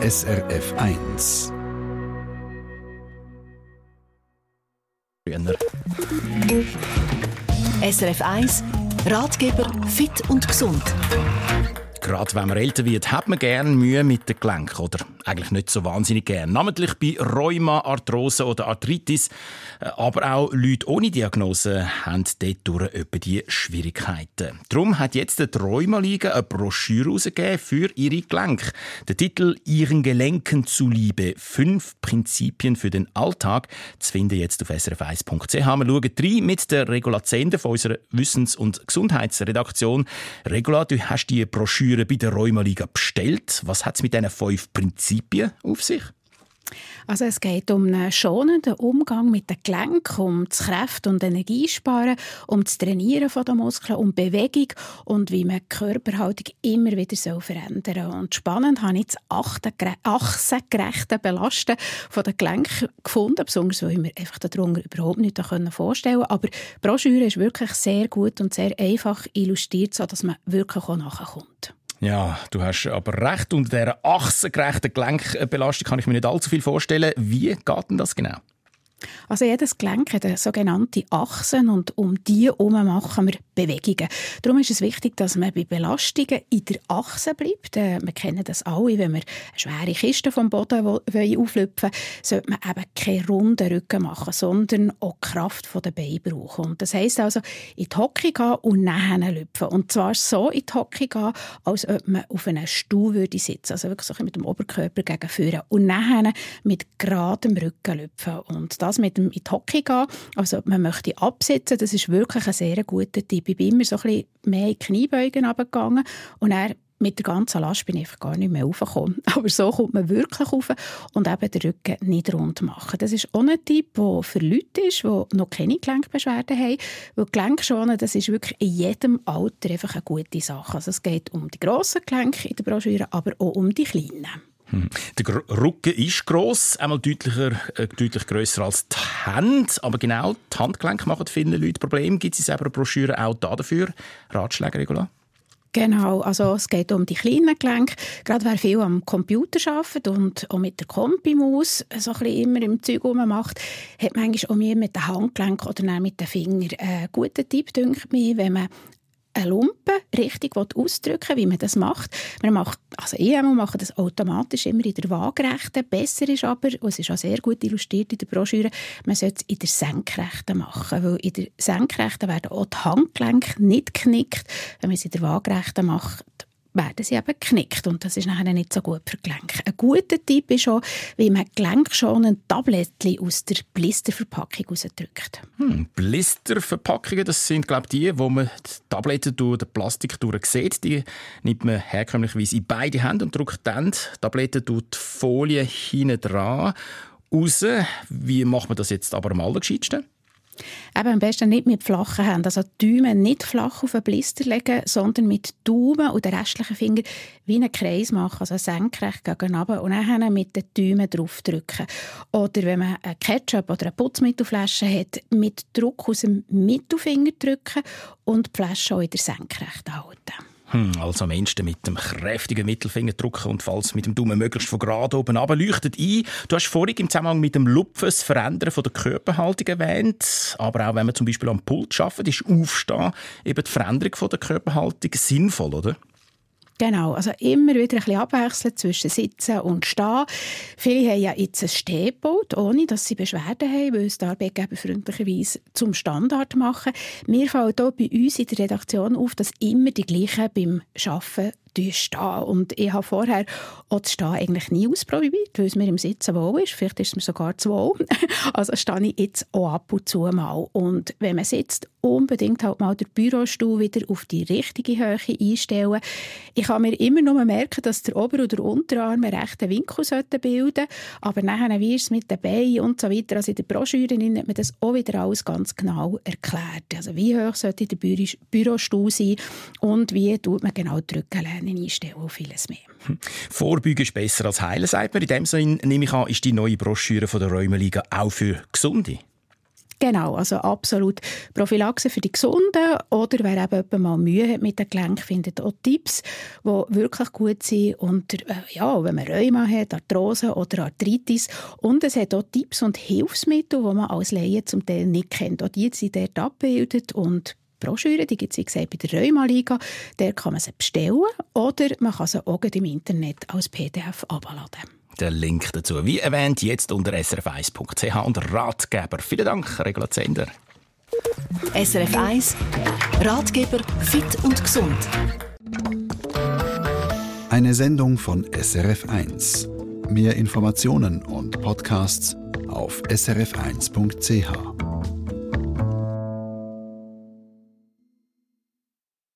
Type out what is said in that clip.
SRF 1. SRF 1 Ratgeber fit und gesund. Gerade wenn man älter wird, hat man gerne Mühe mit den Gelenken oder eigentlich nicht so wahnsinnig gern. Namentlich bei Rheuma, Arthrose oder Arthritis. Äh, aber auch Leute ohne Diagnose haben dort etwa die Schwierigkeiten. Darum hat jetzt die Rheuma-Liga eine Broschüre herausgegeben für ihre Gelenke. Der Titel «Ihren Gelenken zuliebe. Fünf Prinzipien für den Alltag» zu finden jetzt auf srf1.ch. Wir schauen rein mit der Regula Zender von unserer Wissens- und Gesundheitsredaktion. Regula, du hast die Broschüre bei der Rheuma-Liga bestellt. Was hat es mit diesen fünf Prinzipien Prinzipien auf sich? Also es geht um einen schonenden Umgang mit den Gelenken, um das Kräfte- und Energiesparen, um das Trainieren der Muskeln, um Bewegung und wie man die Körperhaltung immer wieder verändern soll. Und spannend habe ich das achsengerechte Belasten von den gefunden, besonders weil ich mir einfach darunter überhaupt nicht vorstellen konnte. Aber die Broschüre ist wirklich sehr gut und sehr einfach illustriert, sodass man wirklich auch nachkommt. Ja, du hast aber recht. Unter dieser achsengerechten Gelenkbelastung kann ich mir nicht allzu viel vorstellen. Wie geht denn das genau? Also jedes Gelenk hat sogenannte Achsen und um die herum machen wir Bewegungen. Darum ist es wichtig, dass man bei Belastungen in der Achse bleibt. Äh, wir kennen das alle, wenn wir eine schwere Kiste vom Boden auflüpfen sollte man eben keinen runden Rücken machen, sondern auch die Kraft der Beine brauchen. Und das heisst also, in die Hocke gehen und nachher lüpfen. Und zwar so in die Hocke gehen, als ob man auf einem Stuhl würde sitzen Also wirklich so mit dem Oberkörper gegen vorne. Und nachher mit geradem Rücken lüpfen. Und das mit dem in die Hocke gehen. Also man möchte absitzen, das ist wirklich ein sehr guter Tipp. Ich bin immer so ein bisschen mehr in die Kniebeugen runtergegangen und er mit der ganzen Last bin ich einfach gar nicht mehr raufgekommen. Aber so kommt man wirklich rauf und eben den Rücken nicht rund machen. Das ist auch ein Tipp, der für Leute ist, die noch keine Gelenkbeschwerden haben. Weil Gelenkschonen, das ist wirklich in jedem Alter einfach eine gute Sache. Also es geht um die grossen Gelenke in der Broschüre, aber auch um die kleinen. Der Rücken ist gross, einmal deutlicher, äh, deutlich grösser als die Hände. Aber genau die Handgelenke machen vielen Leuten Probleme. Gibt es selber eine Broschüre auch dafür? Ratschläge, Regula? Genau, also es geht um die kleinen Gelenke. Gerade wer viel am Computer arbeitet und auch mit der Kompimaus so ein bisschen immer im Zeug macht, hat manchmal auch mehr mit den Handgelenken oder mit den Fingern einen guten Tipp, denke ich, wenn man eine Lumpe richtig ausdrücken wie man das macht. Man macht also ich mache das automatisch immer in der Waagerechten. Besser ist aber, und es ist auch sehr gut illustriert in der Broschüre, man sollte es in der Senkrechten machen, weil in der Senkrechten werden auch die Handgelenke nicht geknickt. Wenn man es in der Waagerechten macht, werden sie eben geknickt und das ist nachher nicht so gut für die Gelenke. Ein guter Tipp ist auch, wie man gelenkschonend Tablettchen aus der Blisterverpackung rausdrückt. Hm, Blisterverpackungen, das sind glaube die, wo man die Tabletten durch den Plastik durch sieht. Die nimmt man herkömmlicherweise in beide Hände und drückt dann die Tabletten durch die Folie hinten dran raus. Wie macht man das jetzt aber am allergescheitsten? Eben am besten nicht mit flachen Händen. Also die Daumen nicht flach auf einen Blister legen, sondern mit Daumen und den restlichen Finger wie einen Kreis machen, also senkrecht gegen runter und dann mit den Daumen drauf drücken. Oder wenn man einen Ketchup oder eine Putzmittelflasche hat, mit Druck aus dem Mittelfinger drücken und die Flasche auch in der Senkrecht halten. Hm, also am ehesten mit dem kräftigen Mittelfinger drücken und falls mit dem Daumen möglichst von gerade oben runter leuchtet ein. Du hast vorhin im Zusammenhang mit dem Lupfen das Verändern von der Körperhaltung erwähnt. Aber auch wenn man zum Beispiel am Pult arbeitet, ist Aufstehen eben die Veränderung von der Körperhaltung sinnvoll, oder? Genau, also immer wieder ein bisschen abwechseln zwischen Sitzen und Stehen. Viele haben ja jetzt ein Stehboot, ohne dass sie Beschwerden haben, weil es die Arbeitgeber freundlicherweise zum Standard machen. Mir fällt auch bei uns in der Redaktion auf, dass immer die gleichen beim Arbeiten stehen. Und ich habe vorher auch das Stehen eigentlich nie ausprobiert, weil es mir im Sitzen wohl ist. Vielleicht ist es mir sogar zu wohl. Also stehe ich jetzt auch ab und zu mal. Und wenn man sitzt, unbedingt halt mal den Bürostuhl wieder auf die richtige Höhe einstellen. Ich kann mir immer nur merken, dass der Ober- oder Unterarm einen rechten Winkel bilden sollte. Aber nachher, wie ist es mit den Beinen und so weiter. Also in der Broschüre hat man das auch wieder alles ganz genau erklärt. Also wie hoch sollte der Bürostuhl sein und wie tut man genau die Rückenlehne können einstellen und vieles mehr. Vorbeugen ist besser als heilen, sagt man. In dem Sinne nehme ich an, ist die neue Broschüre von der Rheumaliga auch für Gesunde? Genau, also absolut Prophylaxe für die Gesunden oder wer eben mal Mühe hat mit dem Gelenk, findet auch Tipps, die wirklich gut sind und äh, ja, wenn man Rheuma hat, Arthrose oder Arthritis und es hat auch Tipps und Hilfsmittel, die man als Laie zum Teil nicht kennt. Auch die sind dort abgebildet und Broschüre, die gibt es wie gesagt bei der Rheuma-Liga. Der kann man sie bestellen oder man kann sie auch im Internet als PDF abladen. Der Link dazu, wie erwähnt, jetzt unter srf1.ch und Ratgeber. Vielen Dank, Regula Zender. SRF 1 Ratgeber fit und gesund. Eine Sendung von SRF 1. Mehr Informationen und Podcasts auf srf1.ch.